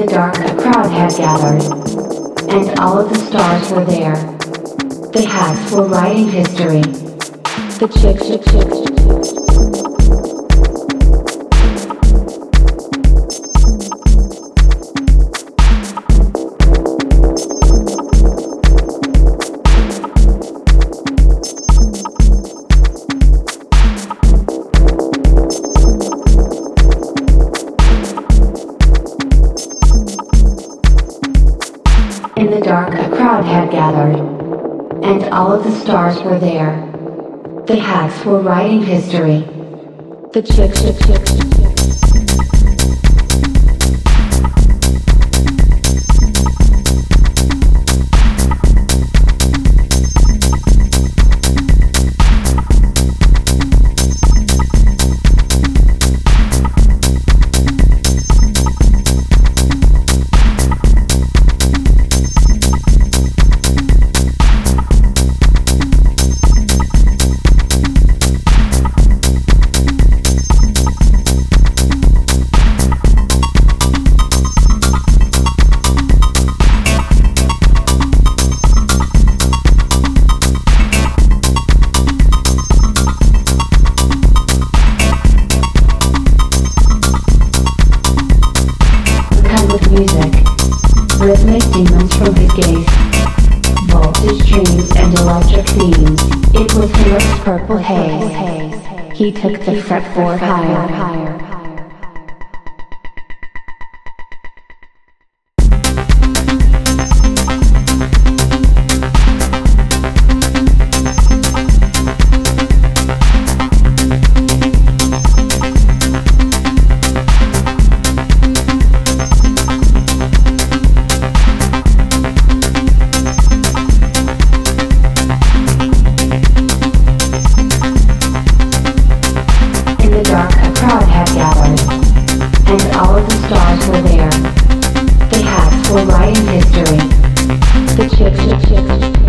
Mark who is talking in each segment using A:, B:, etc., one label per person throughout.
A: the dark a crowd had gathered. And all of the stars were there. The hats were writing history. The chick chick chick chicks. The stars were there. The hacks were writing history. The chicks, chicks, chicks. He gave bolts of steam and electric beams it was a purple haze he took the fretboard higher. Across the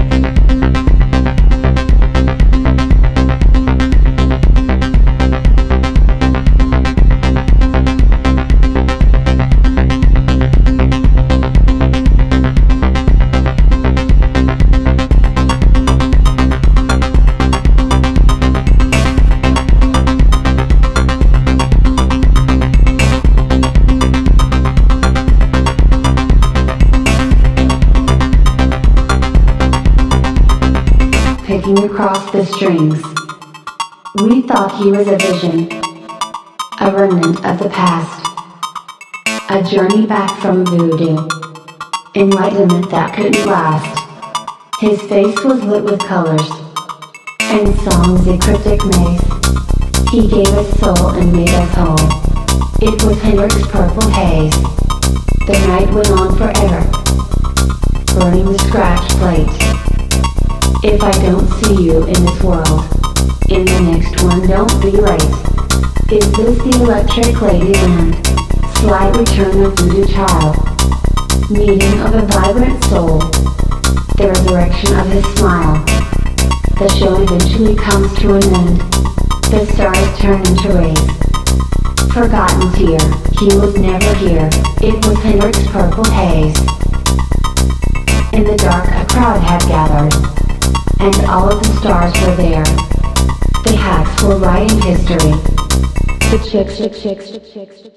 A: strings. We thought he was a vision, a remnant of the past, a journey back from voodoo, enlightenment that couldn't last. His face was lit with colors, and songs a cryptic maze. He gave us soul and made us whole. It was Hendrix's purple haze. The night went on forever, burning the scratch plate. If I don't see you in this world, in the next one don't be late. Is this the electric ladyland? Slight return of voodoo child. Meeting of a vibrant soul. The resurrection of his smile. The show eventually comes to an end. The stars turn into rays. Forgotten tear, he was never here. It was Hendrix's purple haze. In the dark a crowd had gathered and all of the stars were there. The hacks were writing history. The chicks, chicks, chicks, chicks, chicks, chicks.